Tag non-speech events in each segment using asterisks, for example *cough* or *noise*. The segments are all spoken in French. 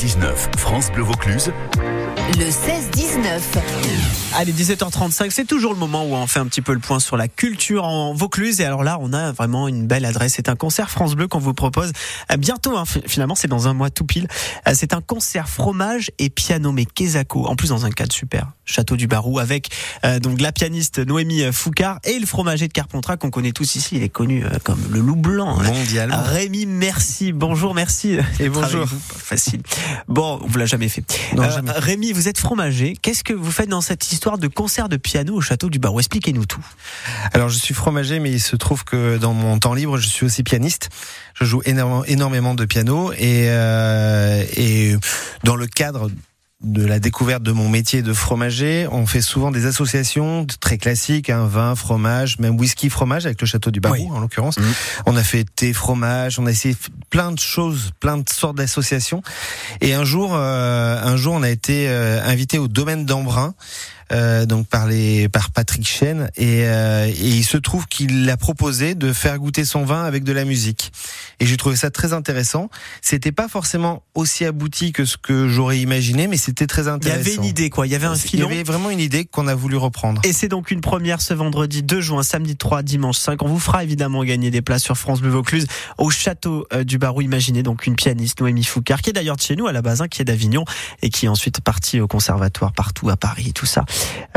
16-19, France Bleu Vaucluse. Le 16-19. Allez, 17h35, c'est toujours le moment où on fait un petit peu le point sur la culture en Vaucluse. Et alors là, on a vraiment une belle adresse. C'est un concert France Bleu qu'on vous propose euh, bientôt. hein. Finalement, c'est dans un mois tout pile. Euh, C'est un concert fromage et piano, mais Kezako. En plus, dans un cadre super. Château du Barou avec euh, donc la pianiste Noémie Foucard et le fromager de Carpentras qu'on connaît tous ici. Il est connu euh, comme le loup blanc. hein. Mondialement. Rémi, merci. Bonjour, merci. Et bonjour. Facile. Bon, on vous l'a jamais fait. Non, Euh, jamais. Rémi, vous êtes fromager. Qu'est-ce que vous faites dans cette histoire de concert de piano au château du Barreau? Expliquez-nous tout. Alors je suis fromager, mais il se trouve que dans mon temps libre, je suis aussi pianiste. Je joue énormément, énormément de piano et, euh, et dans le cadre de la découverte de mon métier de fromager, on fait souvent des associations très classiques, hein, vin, fromage, même whisky, fromage avec le château du Barou Oui. en l'occurrence. Mhm. On a fait thé, fromage, on a essayé plein de choses, plein de sortes d'associations. Et un jour, euh, un jour, on a été euh, invité au domaine d'Embrun. Euh, donc par les par Patrick Chen et, euh, et il se trouve qu'il a proposé de faire goûter son vin avec de la musique et j'ai trouvé ça très intéressant c'était pas forcément aussi abouti que ce que j'aurais imaginé mais c'était très Il y intéressant avait une idée, quoi. Il y avait un il y filon. avait vraiment une idée qu'on a voulu reprendre Et c'est donc une première ce vendredi 2 juin, samedi 3, dimanche 5. On vous fera évidemment gagner des places sur France Bleu Vaucluse au château euh, du Barou. Imaginez donc une pianiste, Noémie Foucard, qui est d'ailleurs de chez nous à la base, hein, qui est d'Avignon et qui est ensuite partie au conservatoire partout à Paris, tout ça.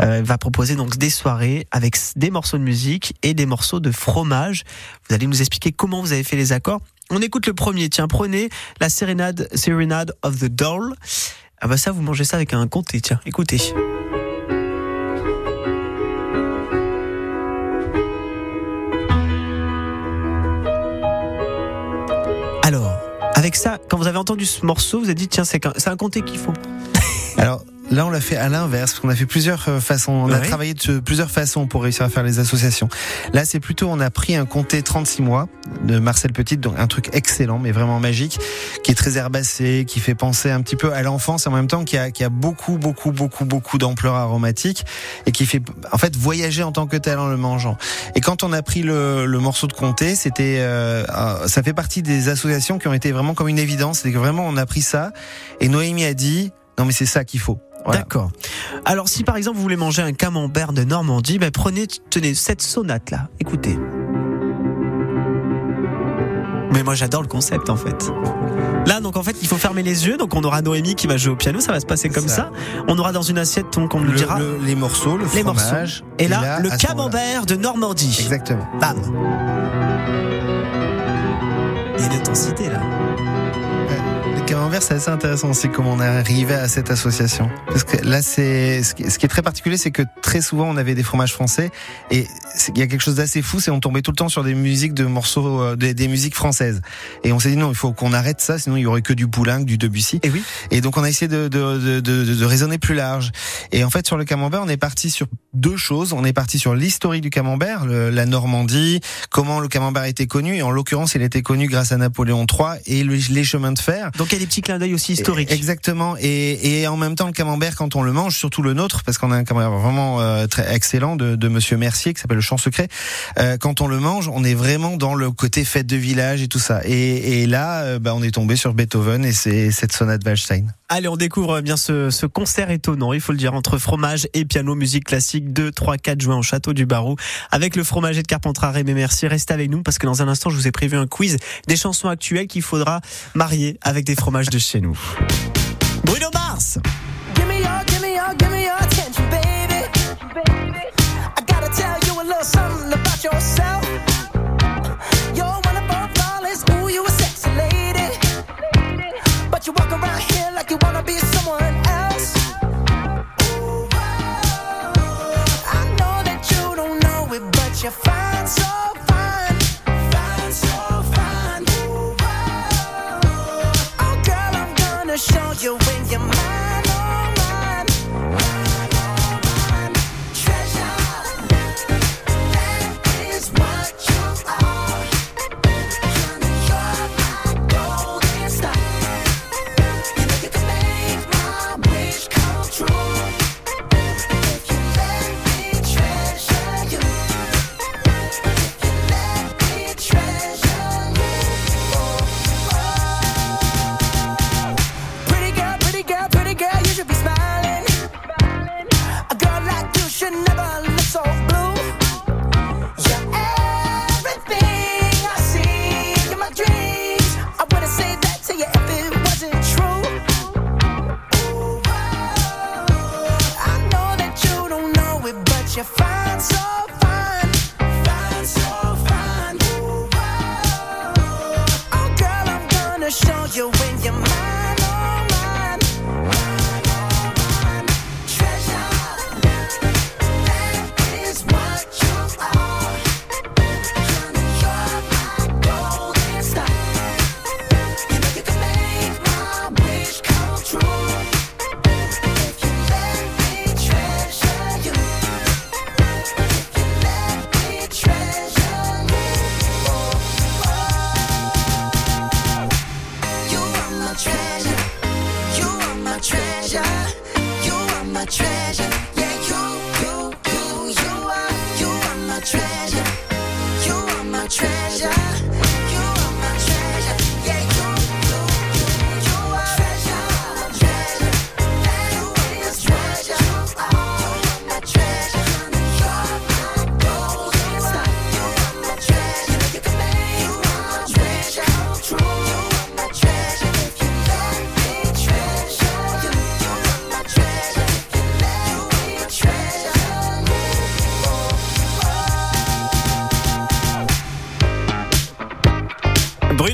Euh, va proposer donc des soirées avec des morceaux de musique et des morceaux de fromage. Vous allez nous expliquer comment vous avez fait les accords. On écoute le premier. Tiens, prenez la sérénade, Serenade of the Doll. Ah bah ça, vous mangez ça avec un comté. Tiens, écoutez. Alors, avec ça, quand vous avez entendu ce morceau, vous avez dit tiens, c'est c'est un comté qu'il faut. alors Là, on l'a fait à l'inverse, parce qu'on a fait plusieurs euh, façons. On a travaillé de plusieurs façons pour réussir à faire les associations. Là, c'est plutôt, on a pris un comté 36 mois de Marcel Petit, donc un truc excellent, mais vraiment magique, qui est très herbacé, qui fait penser un petit peu à l'enfance, en même temps qui a, qui a beaucoup, beaucoup, beaucoup, beaucoup d'ampleur aromatique et qui fait, en fait, voyager en tant que tel en le mangeant. Et quand on a pris le, le morceau de comté, c'était, euh, ça fait partie des associations qui ont été vraiment comme une évidence. C'est que vraiment, on a pris ça et Noémie a dit, non mais c'est ça qu'il faut. Voilà. D'accord. Alors, si par exemple vous voulez manger un camembert de Normandie, ben prenez, tenez, cette sonate là. Écoutez. Mais moi j'adore le concept en fait. Là donc en fait il faut fermer les yeux donc on aura Noémie qui va jouer au piano ça va se passer comme ça. Ça. On aura dans une assiette donc on nous Le- dira le- les morceaux, le les morceaux et là, le à ce moment-là. camembert de Normandie. Exactement. Bam. Il y a une intensité là. C'est assez intéressant aussi comment on est arrivé à cette association. Parce que là, c'est ce qui est très particulier, c'est que très souvent on avait des fromages français et il y a quelque chose d'assez fou, c'est on tombait tout le temps sur des musiques de morceaux, euh, des, des musiques françaises. Et on s'est dit non, il faut qu'on arrête ça, sinon il y aurait que du Poulenc, du Debussy. Et oui. Et donc on a essayé de, de, de, de, de raisonner plus large. Et en fait sur le camembert, on est parti sur deux choses. On est parti sur l'historique du camembert, le- la Normandie, comment le camembert été connu. Et en l'occurrence, il été connu grâce à Napoléon III et le- les chemins de fer. Donc il y a des petits clins d'œil aussi historiques. Exactement. Et, et en même temps, le camembert, quand on le mange, surtout le nôtre, parce qu'on a un camembert vraiment euh, très excellent de, de Monsieur Mercier qui s'appelle le Champ Secret. euh, quand on le mange, on est vraiment dans le côté fête de village et tout ça. Et, et là, euh, bah, on est tombé sur Beethoven et c'est cette sonate Waldstein. Allez, on découvre bien ce, ce concert étonnant, il faut le dire, entre fromage et piano, musique classique 2, 3, 4 juin au château du Barou. Avec le fromager de Carpentras, Rémi Merci. Restez avec nous parce que dans un instant, je vous ai prévu un quiz des chansons actuelles qu'il faudra marier avec des fromages de chez nous. Bruno Mars treasure.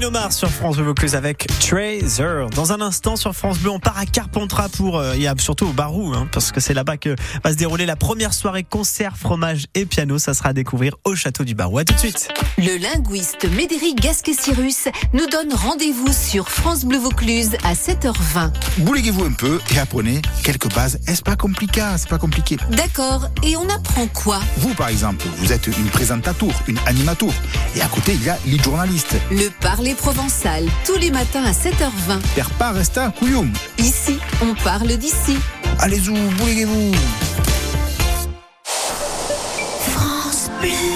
Bruno Mars sur France Bleu Vaucluse avec Tracer. Dans un instant sur France Bleu, on part à Carpentras pour, euh, et surtout au Barou, hein, parce que c'est là-bas que va se dérouler la première soirée concert, fromage et piano. Ça sera à découvrir au château du Barou. À tout de suite. Le linguiste Médéric Gasquet-Cyrus nous donne rendez-vous sur France Bleu Vaucluse à 7h20. Bouleguez-vous un peu et apprenez quelques bases. Est-ce pas compliqué? C'est pas compliqué. D'accord, et on apprend quoi? Vous, par exemple, vous êtes une présentateur, une animateur. Et à côté, il y a les journalistes. Le parler provençal, tous les matins à 7h20. Per pas à couillon. Ici, on parle d'ici. Allez-y, bouleguez-vous. France Bleu.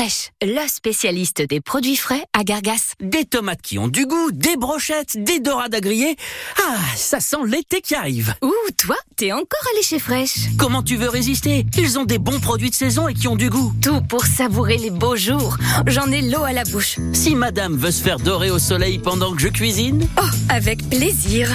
Fraîche, la spécialiste des produits frais à Gargas. Des tomates qui ont du goût, des brochettes, des dorades à griller. Ah, ça sent l'été qui arrive. Ouh, toi, t'es encore allé chez Fraîche. Comment tu veux résister? Ils ont des bons produits de saison et qui ont du goût. Tout pour savourer les beaux jours. J'en ai l'eau à la bouche. Si madame veut se faire dorer au soleil pendant que je cuisine, Oh, avec plaisir.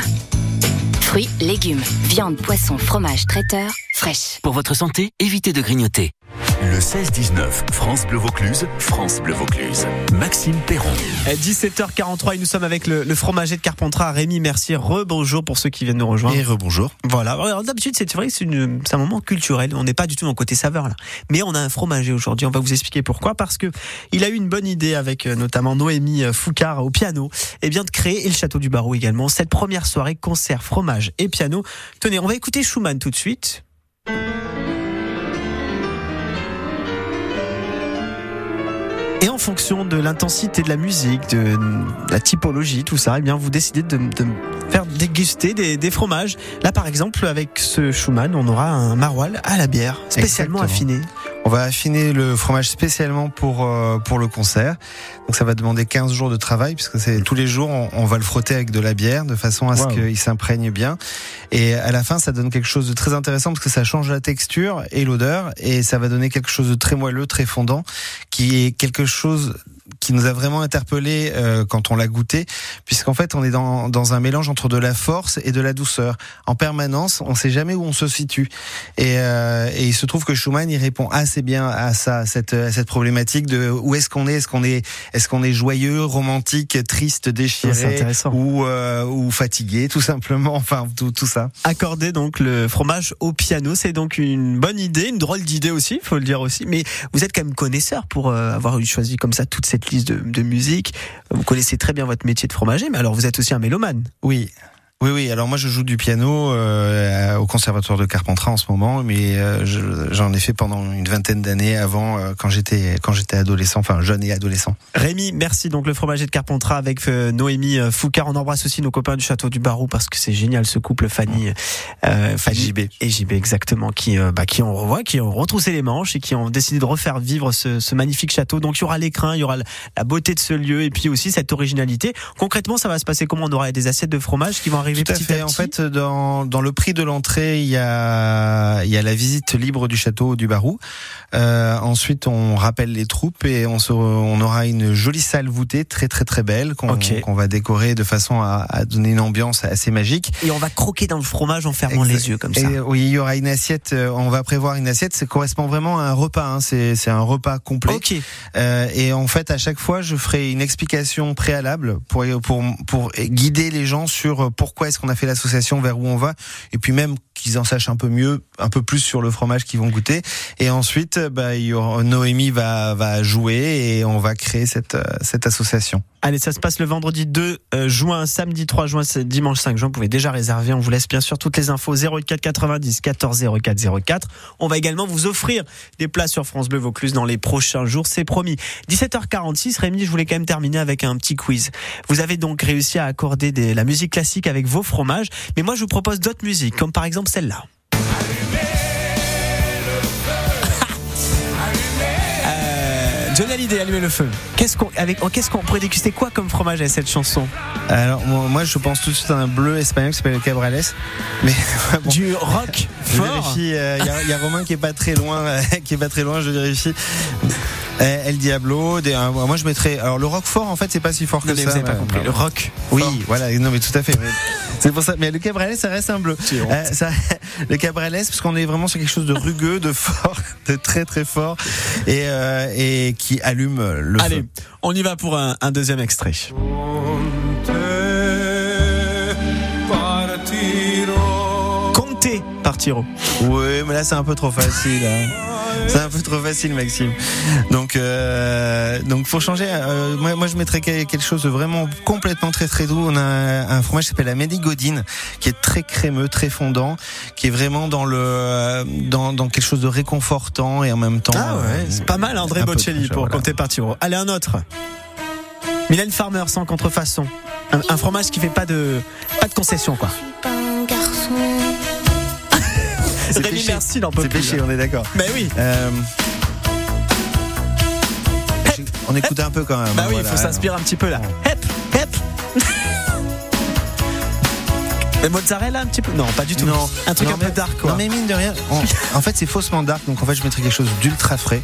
Fruits, légumes, viande, poisson, fromage, traiteur, Fraîche. pour votre santé, évitez de grignoter. Le 16-19, France Bleu Vaucluse, France Bleu Vaucluse. Maxime Perron. À 17h43 et nous sommes avec le, le fromager de Carpentras. Rémi Mercier, rebonjour pour ceux qui viennent nous rejoindre. Et rebonjour. Voilà. Alors, D'habitude, c'est vrai que c'est un moment culturel. On n'est pas du tout dans le côté saveur là. Mais on a un fromager aujourd'hui. On va vous expliquer pourquoi. Parce que il a eu une bonne idée avec euh, notamment Noémie euh, Foucard au piano. Et bien de créer et le château du Barreau également. Cette première soirée concert fromage et piano. Tenez, on va écouter Schumann tout de suite. Fonction de l'intensité de la musique, de la typologie, tout ça, eh bien, vous décidez de, de faire déguster des, des fromages. Là, par exemple, avec ce Schumann, on aura un maroilles à la bière, spécialement Exactement. affiné. On va affiner le fromage spécialement pour euh, pour le concert. Donc ça va demander 15 jours de travail puisque c'est tous les jours on, on va le frotter avec de la bière de façon à ce Wow. qu'il s'imprègne bien. Et à la fin ça donne quelque chose de très intéressant parce que ça change la texture et l'odeur et ça va donner quelque chose de très moelleux, très fondant, qui est quelque chose qui nous a vraiment interpellé euh, quand on l'a goûté, puisqu'en fait on est dans, dans un mélange entre de la force et de la douceur. En permanence, on sait jamais où on se situe. Et, euh, et il se trouve que Schumann il répond assez bien à ça, à cette, à cette problématique de où est-ce qu'on est, est-ce qu'on est, est-ce qu'on est joyeux, romantique, triste, déchiré, ou euh, ou fatigué, tout simplement? Enfin tout, tout ça. Accorder donc le fromage au piano, c'est donc une bonne idée, une drôle d'idée aussi, faut le dire aussi. Mais vous êtes quand même connaisseur pour euh, avoir eu choisi comme ça toute cette liste de, musique. Vous connaissez très bien votre métier de fromager, mais alors vous êtes aussi un mélomane. Oui. Oui, oui. Alors moi, je joue du piano euh, au conservatoire de Carpentras en ce moment, mais euh, je- j'en ai fait pendant une vingtaine d'années avant, euh, quand j'étais quand j'étais adolescent, enfin jeune et adolescent. Rémi, merci donc le fromager de Carpentras avec Noémie Foucard. On embrasse aussi nos copains du château du Barou parce que c'est génial ce couple Fanny, Fanny JB. et JB exactement qui bah, qui ont revoit, qui ont retroussé les manches et qui ont décidé de refaire vivre ce, ce magnifique château. Donc il y aura l'écrin, il y aura la- la beauté de ce lieu et puis aussi cette originalité. Concrètement, ça va se passer comment? On aura des assiettes de fromage qui vont arriver Tout à petit fait. En fait, dans, dans le prix de l'entrée, il y a, il y a la visite libre du château du Barou. Euh, ensuite, on rappelle les troupes et on, se, on aura une jolie salle voûtée, très très très belle, qu'on Ok. qu'on va décorer de façon à, à donner une ambiance assez magique. et on va croquer dans le fromage en fermant les yeux comme ça. Et oui, il y aura une assiette. euh, On va prévoir une assiette. Ça correspond vraiment à un repas. Hein, c'est c'est un repas complet. Ok. Euh, et en fait, à chaque fois, je ferai une explication préalable pour pour pour guider les gens sur pourquoi est-ce qu'on a fait l'association, vers où on va, et puis même qu'ils en sachent un peu mieux, un peu plus sur le fromage qu'ils vont goûter. Et ensuite, bah, y aura, Noémie va jouer et on va créer cette euh, cette association. Allez, ça se passe le vendredi 2 euh, juin, samedi 3 juin, dimanche 5 juin. Vous pouvez déjà réserver. On vous laisse bien sûr toutes les infos 04 90 14 04 04. On va également vous offrir des places sur France Bleu Vaucluse dans les prochains jours, c'est promis. 17h46, Rémi, je voulais quand même terminer avec un petit quiz. Vous avez donc réussi à accorder des, la musique classique avec avec vos fromages. Mais moi, je vous propose d'autres musiques, comme par exemple celle-là. *laughs* Euh, Johnny Hallyday, Allumer le feu. Qu'est-ce qu'on avec oh, qu'est-ce qu'on pourrait déguster quoi comme fromage avec cette chanson Alors moi, moi, je pense tout de suite à un bleu espagnol qui s'appelle le Cabrales. Mais *laughs* bon, Du rock je fort. euh, Il y, a- il y a Romain qui est pas très loin, euh, *laughs* qui est pas très loin. Je vérifie. Euh, El Diablo. Des, euh, moi, je mettrais. Alors le rock fort, en fait, c'est pas si fort que Non, mais ça. vous avez pas mais- compris. Le rock. Oui, fort. voilà, non mais tout à fait. mais *laughs* C'est pour ça. Mais le cabrales, ça reste un bleu. Euh, ça, *laughs* le cabrales, parce qu'on est vraiment sur quelque chose de rugueux, de fort, *laughs* de très très fort, et, euh, et qui allume le Allez, feu. on y va pour un, un deuxième extrait. Oui, mais là c'est un peu trop facile. hein. C'est un peu trop facile, Maxime. Donc, euh, donc pour changer, euh, moi, moi je mettrais que- quelque chose de vraiment complètement très très doux. On a un, fromage qui s'appelle la Medi Godine, qui est très crémeux, très fondant, qui est vraiment dans le euh, dans, dans quelque chose de réconfortant et en même temps. Ah ouais, euh, c'est pas mal André Bocelli pour voilà. Comptez Partiro. Allez, un autre. Mylène Farmer sans contrefaçon. Un, un fromage qui fait pas de pas de concession quoi. C'est Rémi péché. Merci, il en peut C'est péché, on est d'accord. Mais oui. Euh, on écoute un peu quand même. Bah hein, oui, il voilà. faut s'inspirer un petit peu là. Hep, hep. Mais mozzarella un petit peu Non, pas du tout. Non, un truc non, un peu mais- dark quoi. Non mais mine de rien, en, en fait c'est faussement dark, donc en fait je mettrais quelque chose d'ultra frais.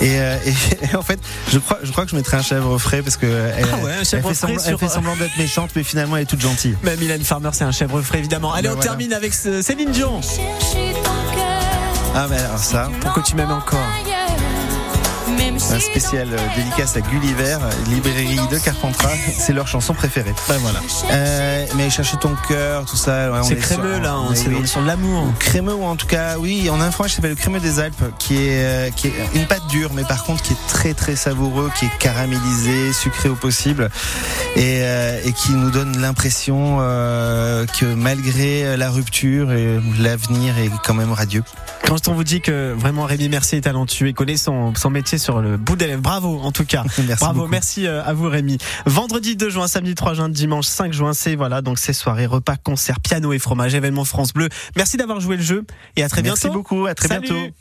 Et, euh, et *laughs* en fait, je crois, je crois que je mettrais un chèvre frais parce que elle, Ah ouais, un elle chèvre fait frais semblant, elle fait semblant d'être méchante, mais finalement elle est toute gentille. Mais Mylène Farmer, c'est un chèvre frais évidemment. Allez, Ben on voilà. termine avec ce- Céline Dion. Ah mais alors ça, Pour que tu m'aimes encore? Un spécial euh, dédicace à Gulliver, librairie de Carpentras, c'est leur chanson préférée. Ben voilà. Euh, mais chercher ton cœur, tout ça. ouais, C'est sur- crémeux là, on est- est on est sur de l'amour. crémeux ou en tout cas oui on a un fromage qui s'appelle le crémeux des Alpes qui est euh, qui est une pâte dure mais par contre qui est très très savoureux qui est caramélisé sucré au possible et, euh, et qui nous donne l'impression euh, que malgré la rupture l'avenir est quand même radieux Quand on vous dit que vraiment Rémi Mercier est talentueux et connaît son, son métier sur le bout des lèvres, bravo en tout cas. *laughs* Merci bravo, beaucoup. merci euh, à vous Rémi. Vendredi 2 juin, samedi 3 juin, dimanche 5 juin, c'est voilà donc ces soirées repas, concerts, piano et fromage, événement France Bleu. Merci d'avoir joué le jeu et à très merci bientôt. beaucoup à très Salut. bientôt